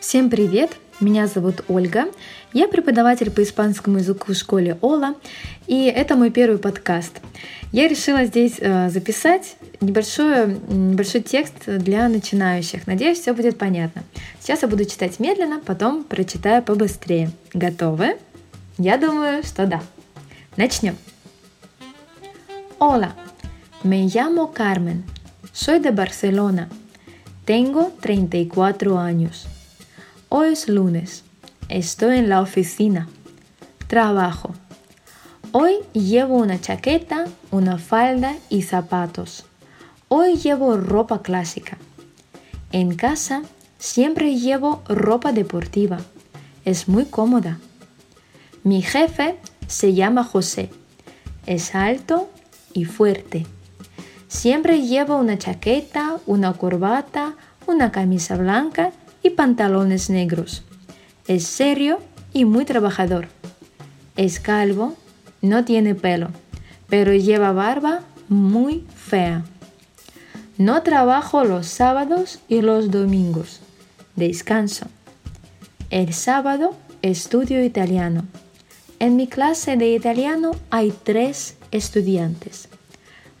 Всем привет! Меня зовут Ольга. Я преподаватель по испанскому языку в школе Ола, и это мой первый подкаст. Я решила здесь э, записать небольшой, небольшой текст для начинающих. Надеюсь, все будет понятно. Сейчас я буду читать медленно, потом прочитаю побыстрее. Готовы? Я думаю, что да. Начнем. Hola, me llamo Carmen. Soy de Barcelona. Tengo 34 años. Hoy es lunes. Estoy en la oficina. Trabajo. Hoy llevo una chaqueta, una falda y zapatos. Hoy llevo ropa clásica. En casa siempre llevo ropa deportiva. Es muy cómoda. Mi jefe se llama José. Es alto y fuerte. Siempre llevo una chaqueta, una corbata, una camisa blanca y pantalones negros. Es serio y muy trabajador. Es calvo, no tiene pelo, pero lleva barba muy fea. No trabajo los sábados y los domingos. Descanso. El sábado estudio italiano. En mi clase de italiano hay tres estudiantes.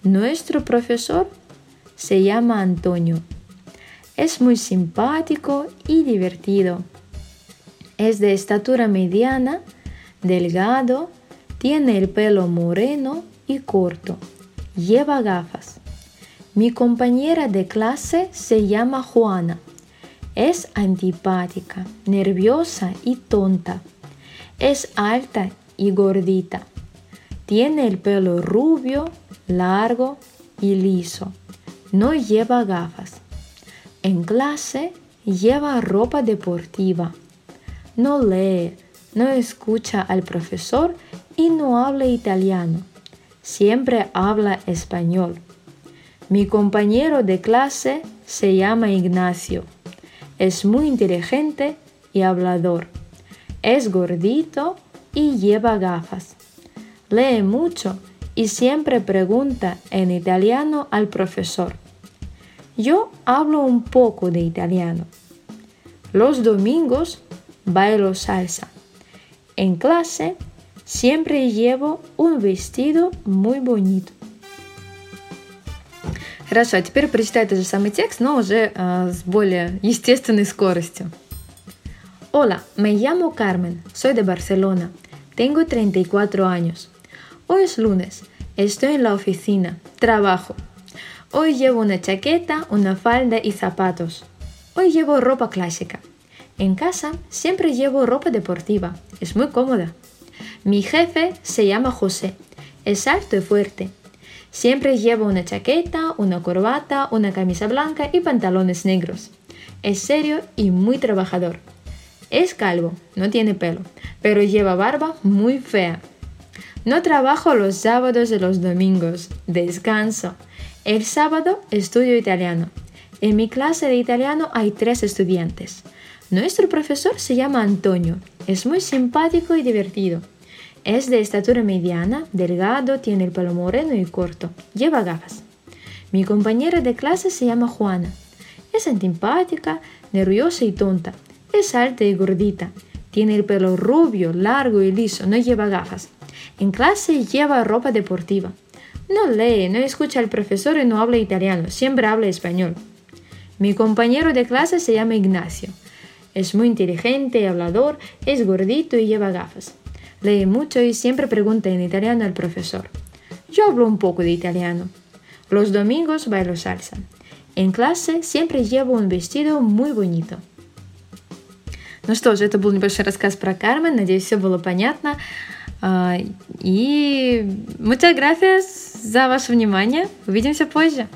Nuestro profesor se llama Antonio es muy simpático y divertido. Es de estatura mediana, delgado, tiene el pelo moreno y corto. Lleva gafas. Mi compañera de clase se llama Juana. Es antipática, nerviosa y tonta. Es alta y gordita. Tiene el pelo rubio, largo y liso. No lleva gafas. En clase lleva ropa deportiva. No lee, no escucha al profesor y no habla italiano. Siempre habla español. Mi compañero de clase se llama Ignacio. Es muy inteligente y hablador. Es gordito y lleva gafas. Lee mucho y siempre pregunta en italiano al profesor. Yo hablo un poco de italiano. Los domingos bailo salsa. En clase siempre llevo un vestido muy bonito. Хорошо, а теперь прочитай тот же самый текст, но уже э, с более естественной скоростью. Hola, me llamo Carmen, soy de Barcelona, tengo 34 años. Hoy es lunes, estoy en la oficina, trabajo, Hoy llevo una chaqueta, una falda y zapatos. Hoy llevo ropa clásica. En casa siempre llevo ropa deportiva. Es muy cómoda. Mi jefe se llama José. Es alto y fuerte. Siempre llevo una chaqueta, una corbata, una camisa blanca y pantalones negros. Es serio y muy trabajador. Es calvo, no tiene pelo, pero lleva barba muy fea. No trabajo los sábados y los domingos. Descanso. El sábado estudio italiano. En mi clase de italiano hay tres estudiantes. Nuestro profesor se llama Antonio. Es muy simpático y divertido. Es de estatura mediana, delgado, tiene el pelo moreno y corto. Lleva gafas. Mi compañera de clase se llama Juana. Es antipática, nerviosa y tonta. Es alta y gordita. Tiene el pelo rubio, largo y liso. No lleva gafas. En clase lleva ropa deportiva. No lee, no escucha al profesor y no habla italiano, siempre habla español. Mi compañero de clase se llama Ignacio. Es muy inteligente y hablador, es gordito y lleva gafas. Lee mucho y siempre pregunta en italiano al profesor. Yo hablo un poco de italiano. Los domingos bailo salsa. En классе siempre llevo un vestido muy bonito. Ну что же, это был небольшой рассказ про Кармен. Надеюсь, все было понятно. И muchas gracias за ваше внимание. Увидимся позже.